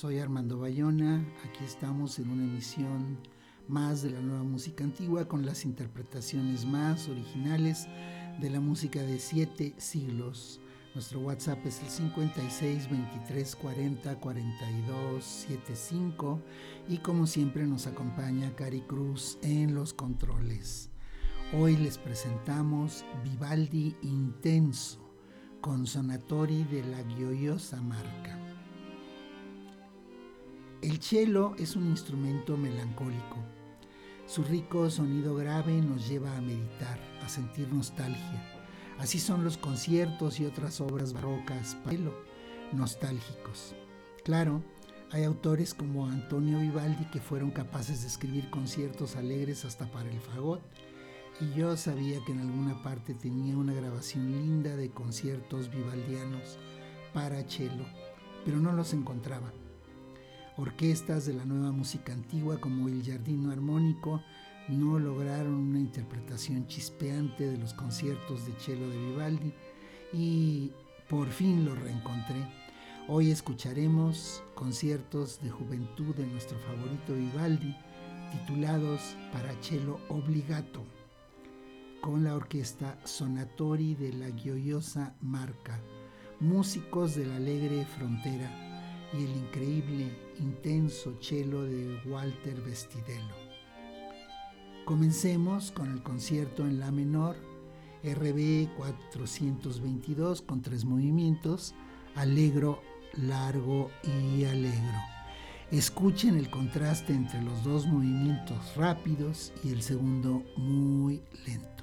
Soy Armando Bayona, aquí estamos en una emisión más de la nueva música antigua con las interpretaciones más originales de la música de siete siglos. Nuestro WhatsApp es el 56 23 40 42 75 y como siempre nos acompaña Cari Cruz en los controles. Hoy les presentamos Vivaldi Intenso con Sonatori de la Gioiosa Marca. El cello es un instrumento melancólico. Su rico sonido grave nos lleva a meditar, a sentir nostalgia. Así son los conciertos y otras obras barrocas para nostálgicos. Claro, hay autores como Antonio Vivaldi que fueron capaces de escribir conciertos alegres hasta para el fagot, y yo sabía que en alguna parte tenía una grabación linda de conciertos vivaldianos para cello, pero no los encontraba. Orquestas de la nueva música antigua como el Jardino Armónico no lograron una interpretación chispeante de los conciertos de cello de Vivaldi y por fin lo reencontré. Hoy escucharemos conciertos de juventud de nuestro favorito Vivaldi titulados para cello obligato con la orquesta Sonatori de la Gioiosa Marca, músicos de la alegre frontera y el increíble intenso cello de Walter Vestidelo. Comencemos con el concierto en La menor, RB 422 con tres movimientos, alegro, largo y alegro. Escuchen el contraste entre los dos movimientos rápidos y el segundo muy lento.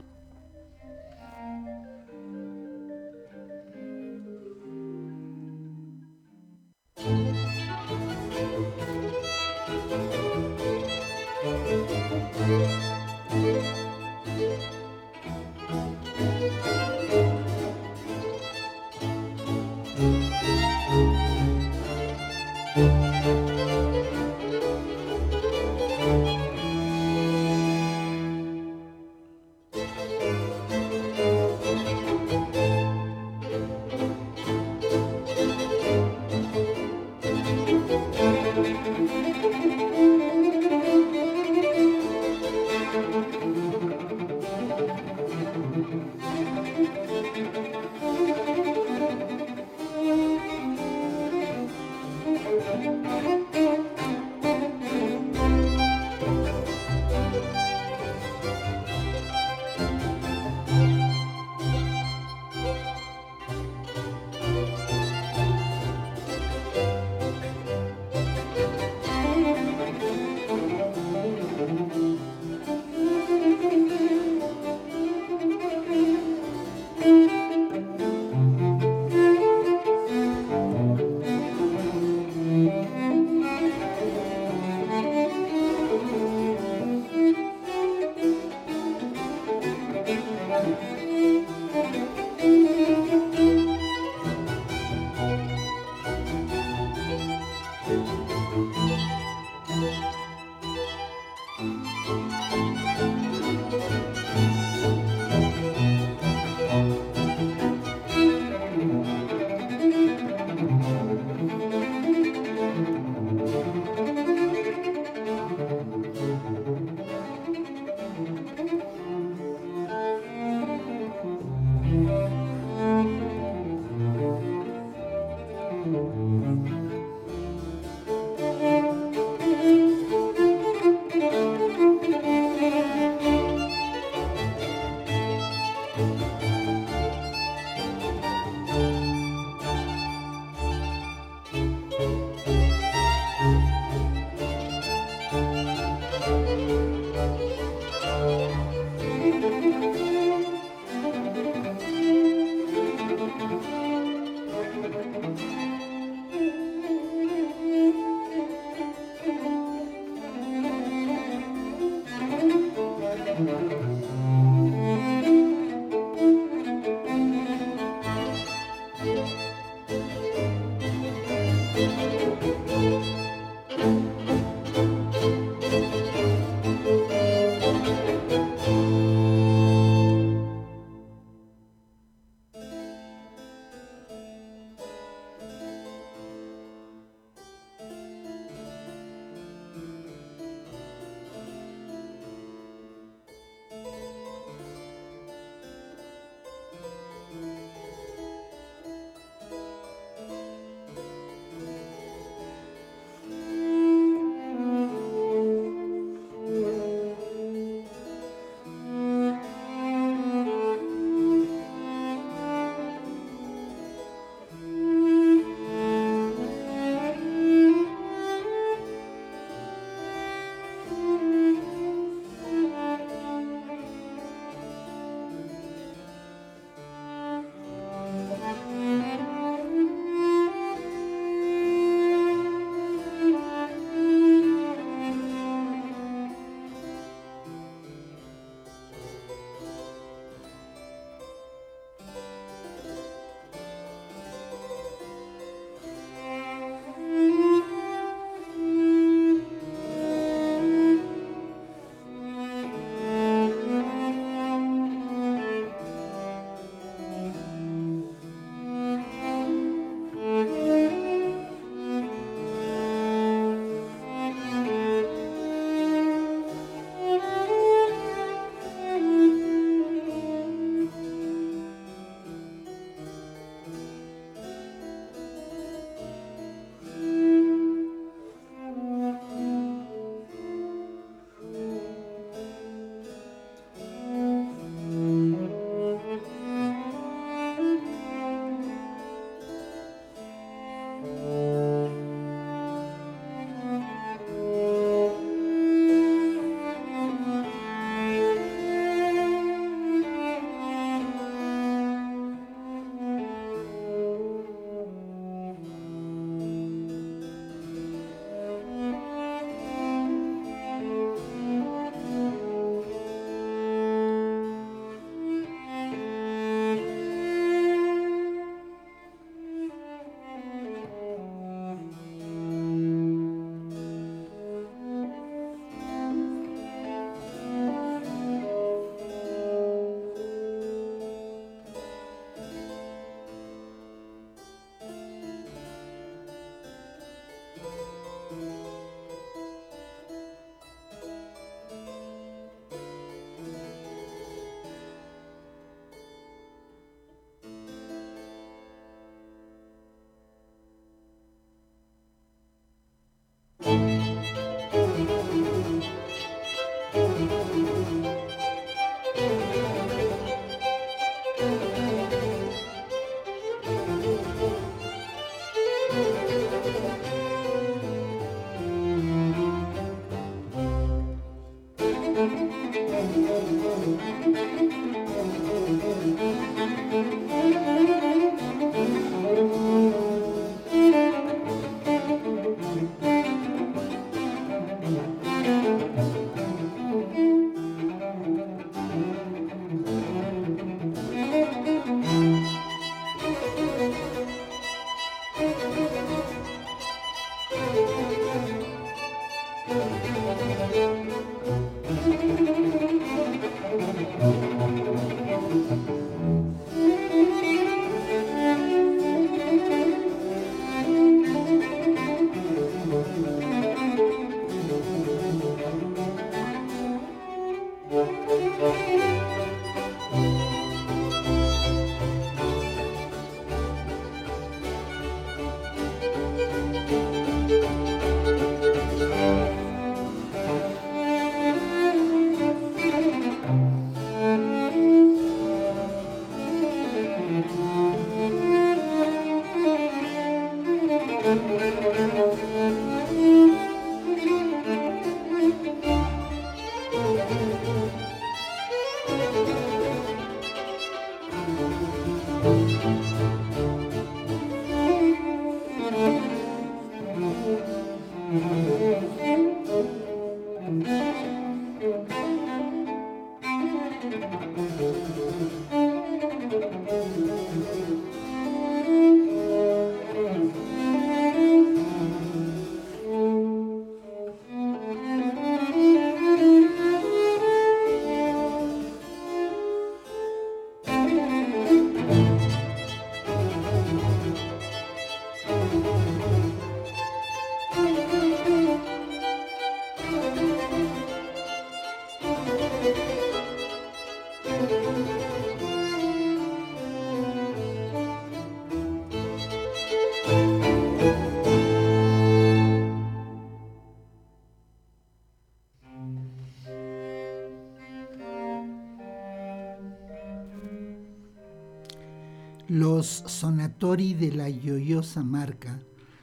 Los sonatori de la Yoyosa Marca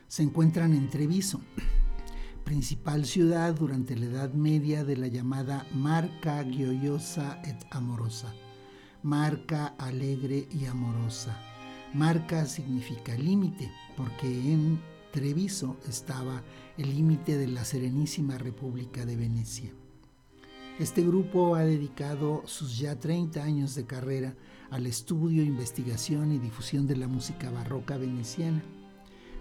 se encuentran en Treviso, principal ciudad durante la Edad Media de la llamada Marca Gioiosa et Amorosa, marca alegre y amorosa. Marca significa límite, porque en Treviso estaba el límite de la Serenísima República de Venecia. Este grupo ha dedicado sus ya 30 años de carrera al estudio, investigación y difusión de la música barroca veneciana.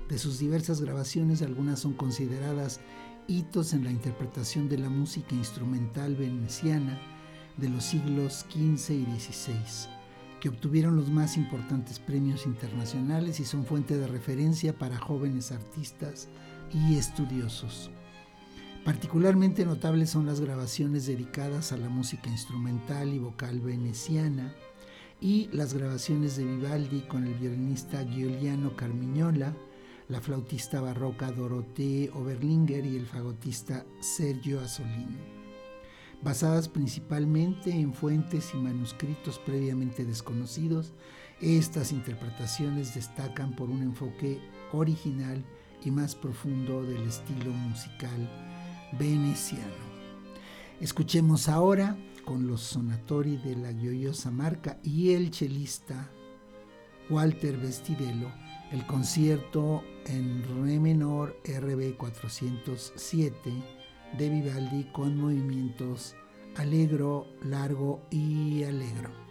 De sus diversas grabaciones, algunas son consideradas hitos en la interpretación de la música instrumental veneciana de los siglos XV y XVI, que obtuvieron los más importantes premios internacionales y son fuente de referencia para jóvenes artistas y estudiosos. Particularmente notables son las grabaciones dedicadas a la música instrumental y vocal veneciana y las grabaciones de Vivaldi con el violinista Giuliano Carmignola, la flautista barroca Dorothée Oberlinger y el fagotista Sergio Asolini, basadas principalmente en fuentes y manuscritos previamente desconocidos. Estas interpretaciones destacan por un enfoque original y más profundo del estilo musical veneciano. Escuchemos ahora con los sonatori de la Gioiosa Marca y el chelista Walter Vestidello el concierto en re menor RB 407 de Vivaldi con movimientos alegro, largo y alegro.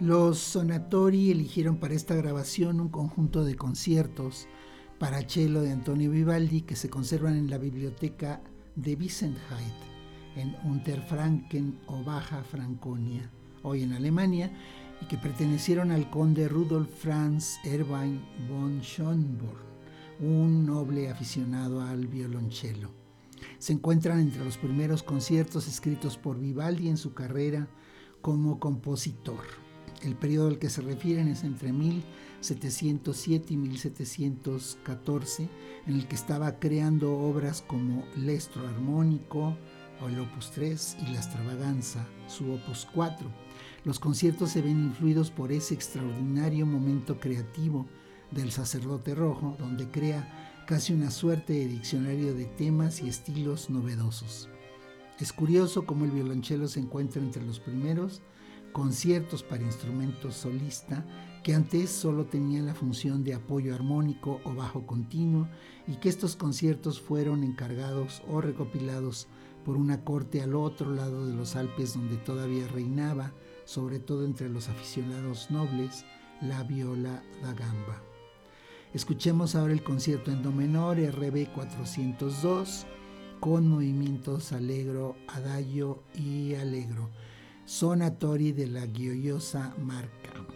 Los Sonatori eligieron para esta grabación un conjunto de conciertos para cello de Antonio Vivaldi que se conservan en la biblioteca de Wissenheit en Unterfranken o Baja Franconia, hoy en Alemania, y que pertenecieron al conde Rudolf Franz Erwin von Schönborn, un noble aficionado al violonchelo. Se encuentran entre los primeros conciertos escritos por Vivaldi en su carrera como compositor. El periodo al que se refieren es entre 1707 y 1714, en el que estaba creando obras como Lestro Armónico, o el Opus 3 y La Extravaganza, su Opus 4. Los conciertos se ven influidos por ese extraordinario momento creativo del sacerdote rojo, donde crea casi una suerte de diccionario de temas y estilos novedosos. Es curioso cómo el violonchelo se encuentra entre los primeros conciertos para instrumentos solista que antes solo tenían la función de apoyo armónico o bajo continuo y que estos conciertos fueron encargados o recopilados por una corte al otro lado de los Alpes donde todavía reinaba, sobre todo entre los aficionados nobles, la viola da gamba. Escuchemos ahora el concierto en do menor RB 402 con movimientos alegro, adagio y alegro sonatori della gioiosa marca.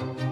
En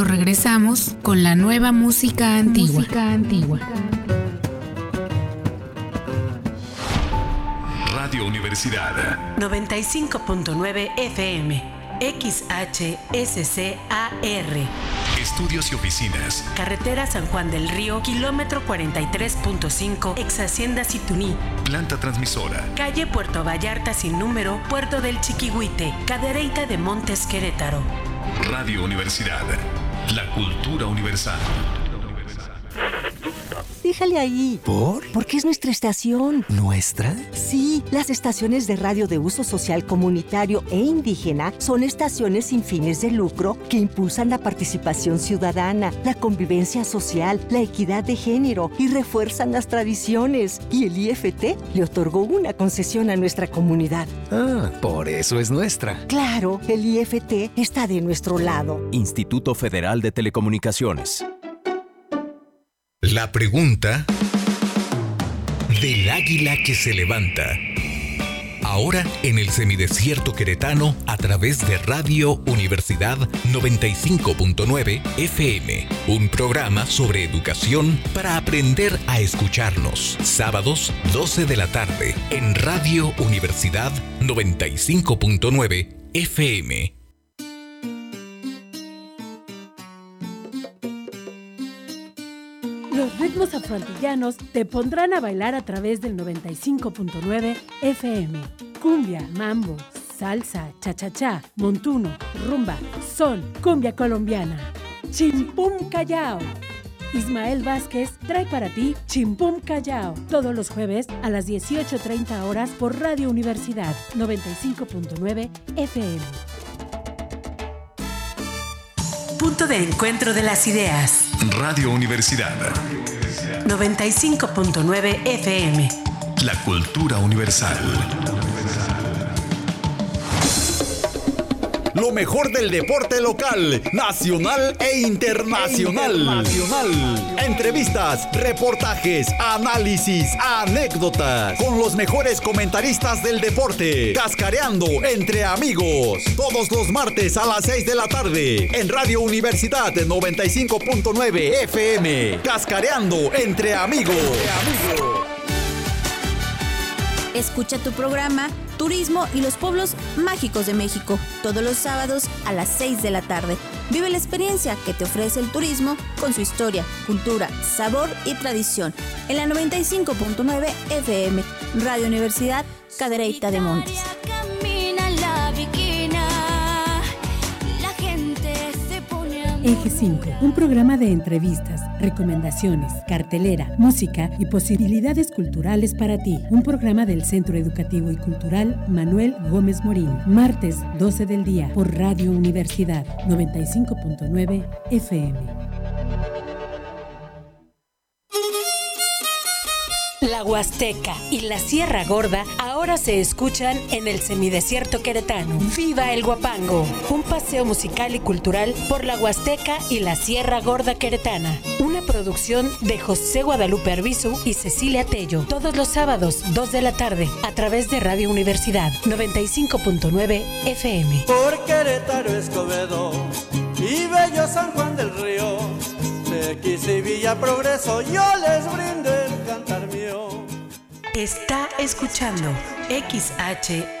momento regresamos con la nueva música antigua. antigua. Radio Universidad 95.9 FM XHSCAR Estudios y oficinas. Carretera San Juan del Río, kilómetro 43.5, ex Hacienda Situní. Planta transmisora. Calle Puerto Vallarta sin número, Puerto del Chiquihuite, Cadereyta de Montes Querétaro. Radio Universidad. La cultura universal. Déjale ahí. ¿Por? Porque es nuestra estación. ¿Nuestra? Sí, las estaciones de radio de uso social comunitario e indígena son estaciones sin fines de lucro que impulsan la participación ciudadana, la convivencia social, la equidad de género y refuerzan las tradiciones. Y el IFT le otorgó una concesión a nuestra comunidad. Ah, por eso es nuestra. Claro, el IFT está de nuestro lado. Instituto Federal de Telecomunicaciones. La pregunta del águila que se levanta. Ahora en el semidesierto queretano a través de Radio Universidad 95.9 FM. Un programa sobre educación para aprender a escucharnos. Sábados 12 de la tarde en Radio Universidad 95.9 FM. Afroantillanos te pondrán a bailar a través del 95.9 FM. Cumbia, mambo, salsa, cha-cha-cha, montuno, rumba, son, cumbia colombiana. Chimpum Callao. Ismael Vázquez trae para ti Chimpum Callao todos los jueves a las 18.30 horas por Radio Universidad 95.9 FM. Punto de encuentro de las ideas. Radio Universidad. 95.9 FM. La cultura universal. Lo mejor del deporte local, nacional e internacional. Entrevistas, reportajes, análisis, anécdotas, con los mejores comentaristas del deporte, cascareando entre amigos, todos los martes a las 6 de la tarde, en Radio Universidad 95.9 FM, cascareando entre amigos. Escucha tu programa Turismo y los pueblos mágicos de México todos los sábados a las 6 de la tarde. Vive la experiencia que te ofrece el turismo con su historia, cultura, sabor y tradición en la 95.9 FM, Radio Universidad Cadereyta de Montes. Eje 5, un programa de entrevistas, recomendaciones, cartelera, música y posibilidades culturales para ti. Un programa del Centro Educativo y Cultural Manuel Gómez Morín. Martes 12 del día por Radio Universidad 95.9 FM. La Huasteca y la Sierra Gorda ahora se escuchan en el semidesierto queretano. ¡Viva el Guapango! Un paseo musical y cultural por la Huasteca y la Sierra Gorda queretana. Una producción de José Guadalupe Arbizu y Cecilia Tello. Todos los sábados, 2 de la tarde, a través de Radio Universidad 95.9 FM. Por Querétaro Escobedo y Bello San Juan del Río. X y Villa Progreso, yo les brindo el cantar mío. Está escuchando XHSCAR.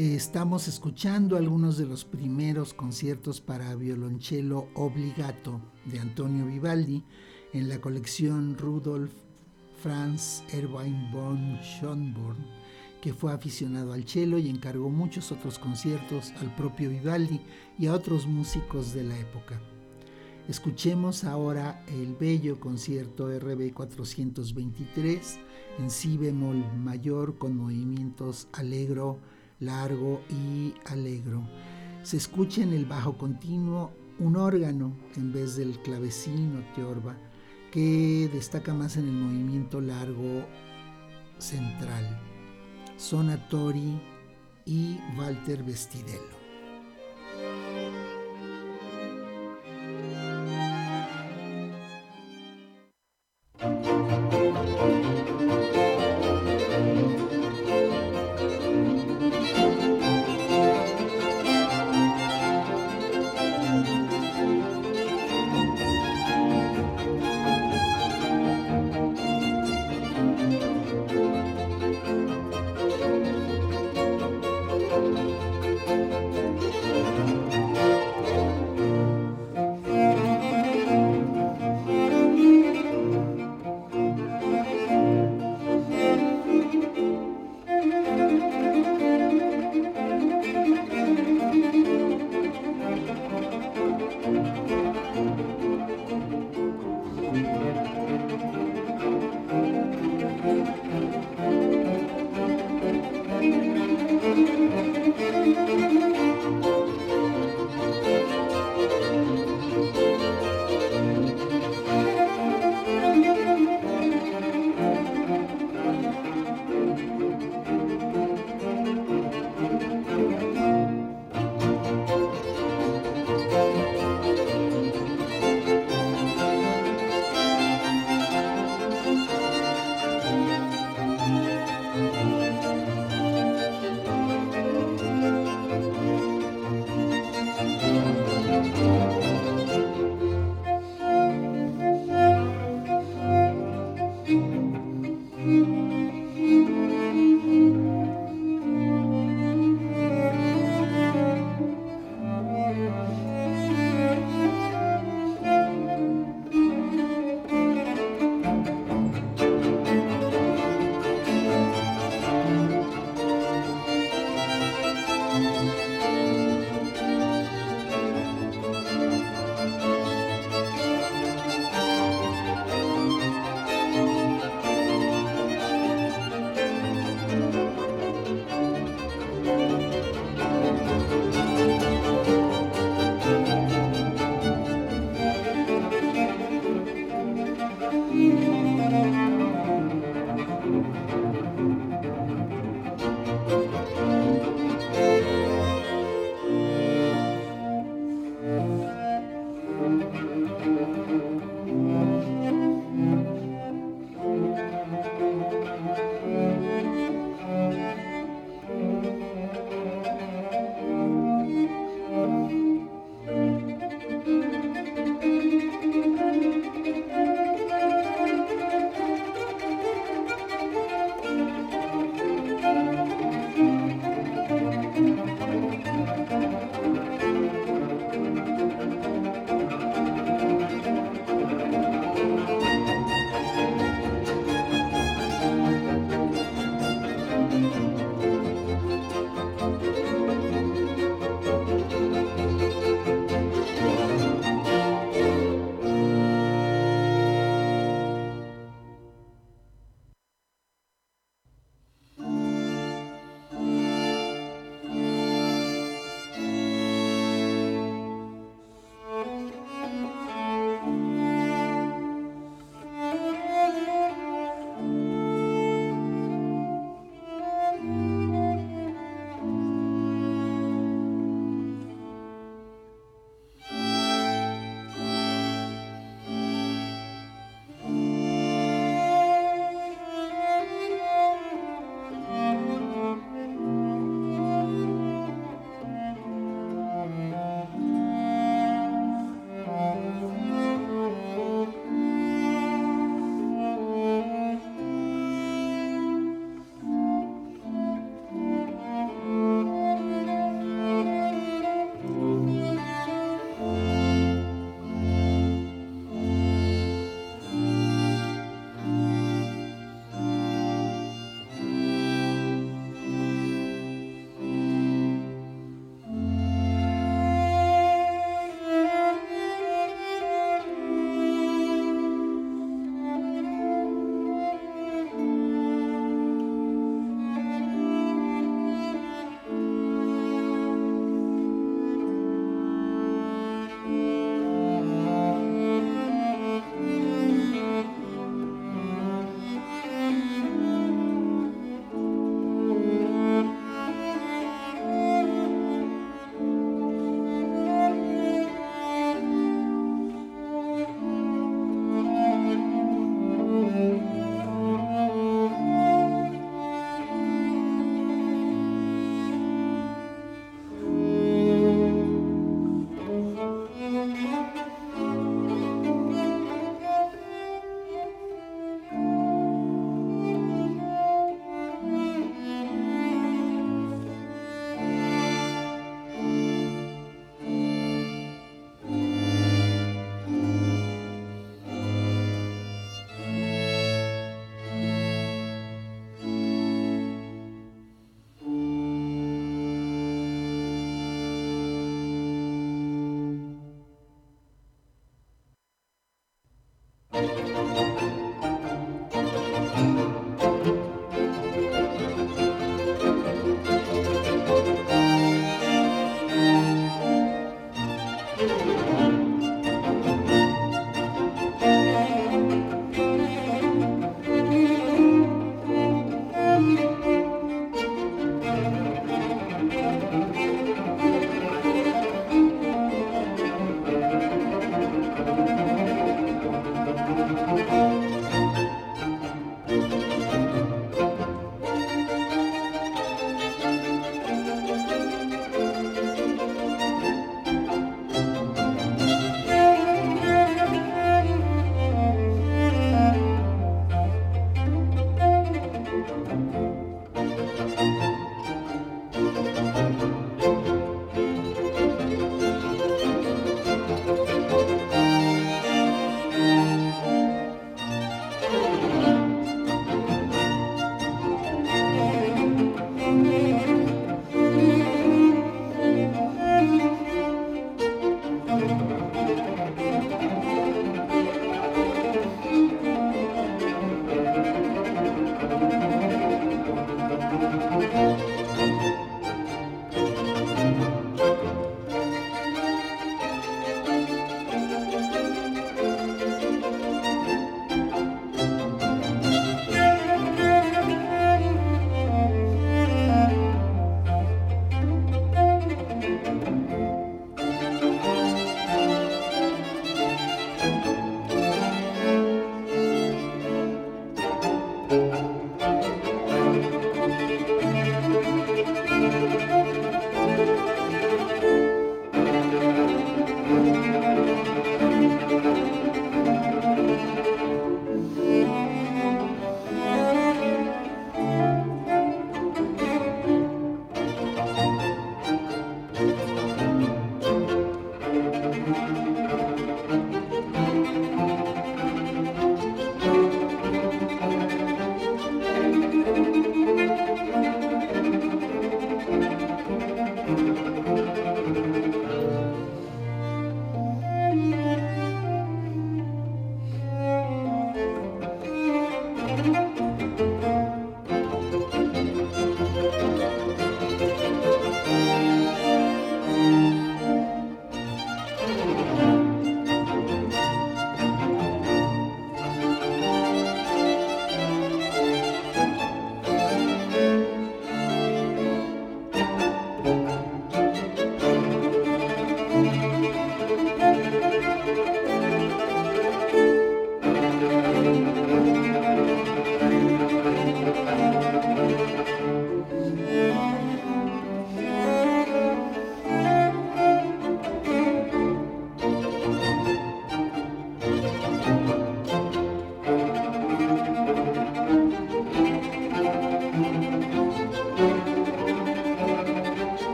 Estamos escuchando algunos de los primeros conciertos para violonchelo obligato de Antonio Vivaldi en la colección Rudolf Franz Erwin von Schönborn, que fue aficionado al cello y encargó muchos otros conciertos al propio Vivaldi y a otros músicos de la época. Escuchemos ahora el bello concierto RB 423 en si bemol mayor con movimientos alegro, largo y alegro. Se escucha en el bajo continuo un órgano en vez del clavecino teorba, que destaca más en el movimiento largo central. Sonatori y Walter Vestidello.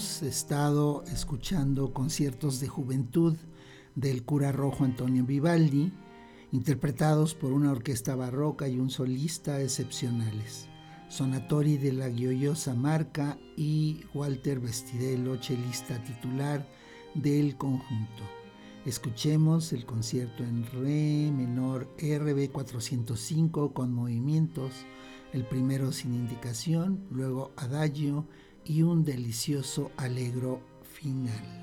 Estado escuchando conciertos de juventud del cura rojo Antonio Vivaldi, interpretados por una orquesta barroca y un solista excepcionales. Sonatori de la Gioiosa Marca y Walter Vestidelo, chelista titular del conjunto. Escuchemos el concierto en Re menor RB 405 con movimientos, el primero sin indicación, luego Adagio y un delicioso alegro final.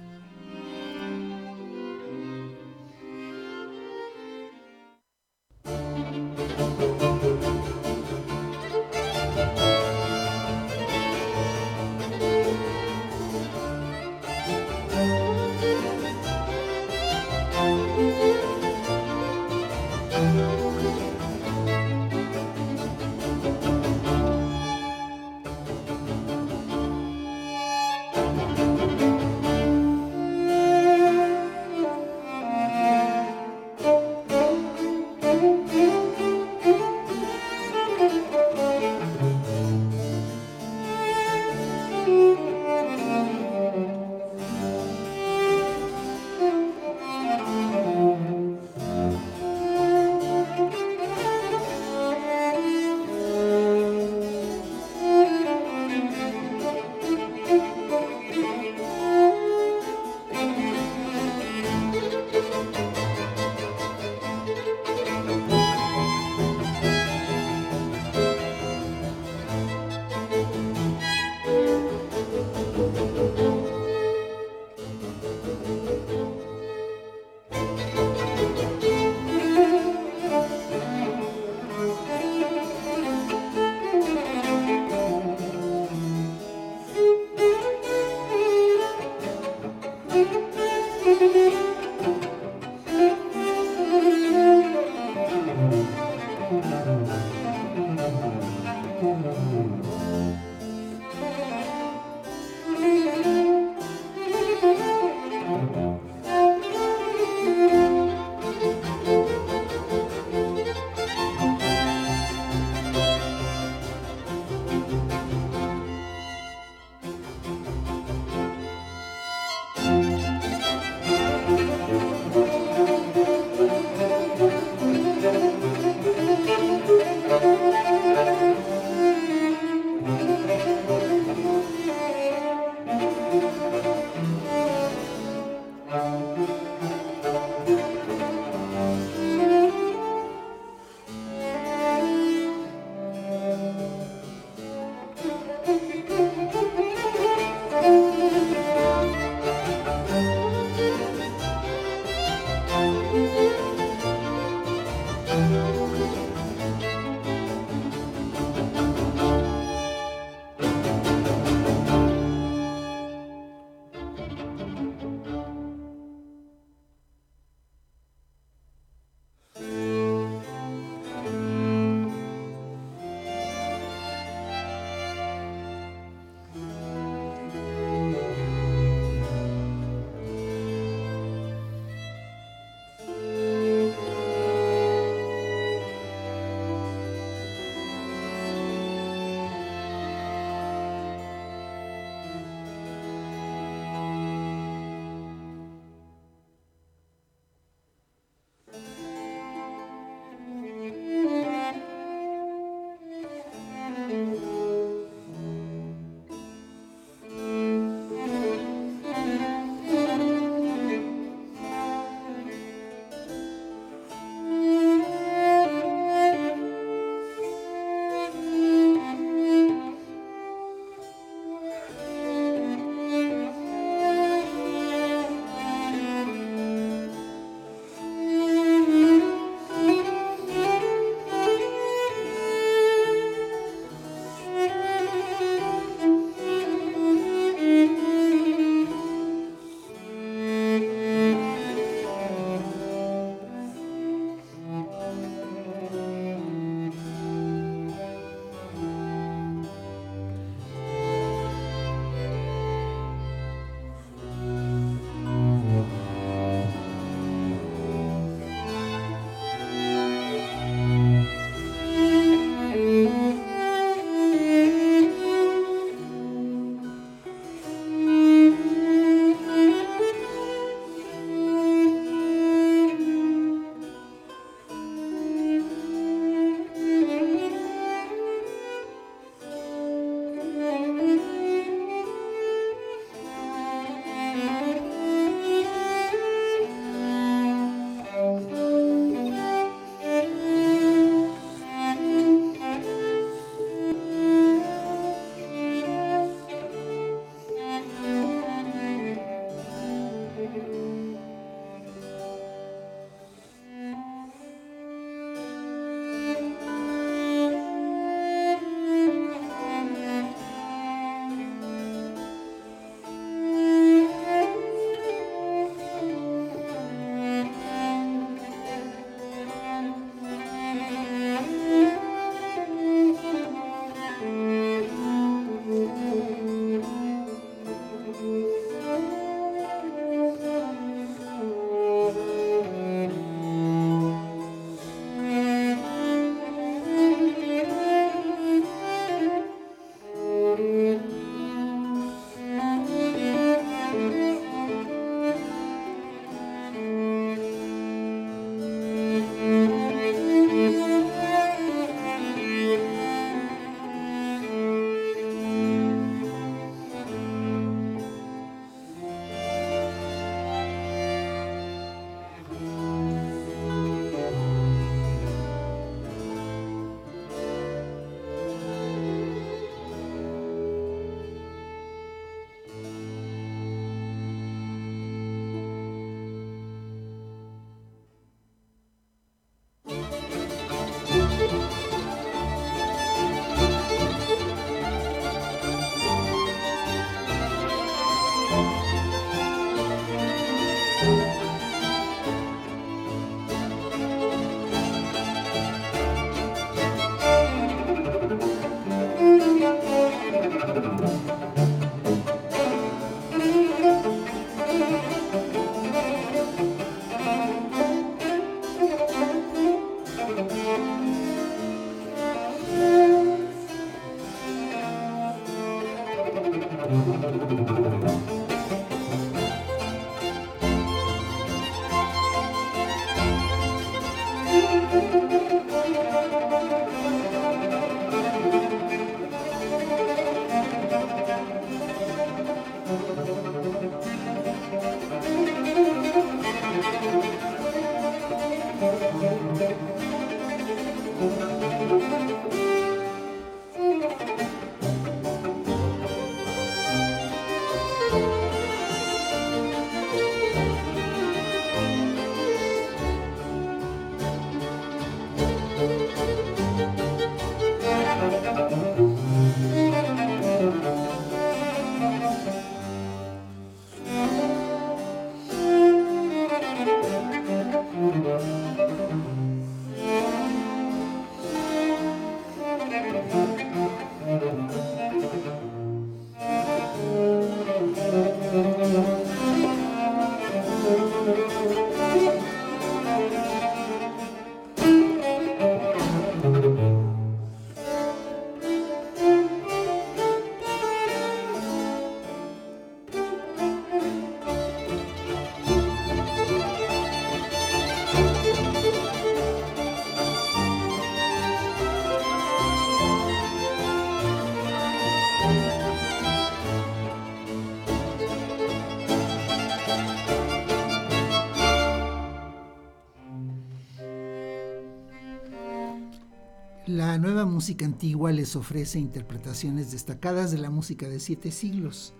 Música antigua les ofrece interpretaciones destacadas de la música de siete siglos.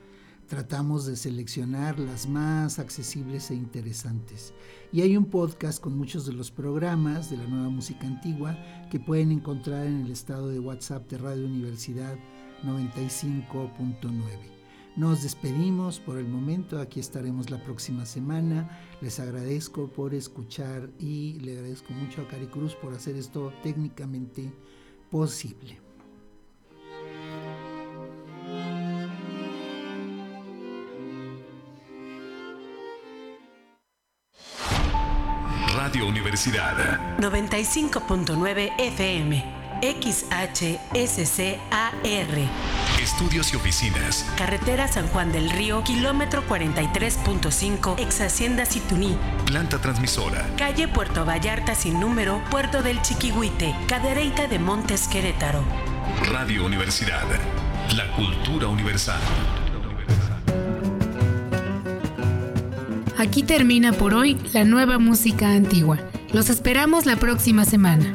Tratamos de seleccionar las más accesibles e interesantes. Y hay un podcast con muchos de los programas de la nueva música antigua que pueden encontrar en el estado de WhatsApp de Radio Universidad 95.9. Nos despedimos por el momento, aquí estaremos la próxima semana. Les agradezco por escuchar y le agradezco mucho a Cari Cruz por hacer esto técnicamente posible. Radio Universidad 95.9 FM XHSCAR. Estudios y oficinas. Carretera San Juan del Río, kilómetro 43.5, ex Hacienda Situní. Planta transmisora. Calle Puerto Vallarta sin número, Puerto del Chiquihuite, Cadereyta de Montes Querétaro. Radio Universidad. La cultura universal. Aquí termina por hoy la nueva música antigua. Los esperamos la próxima semana.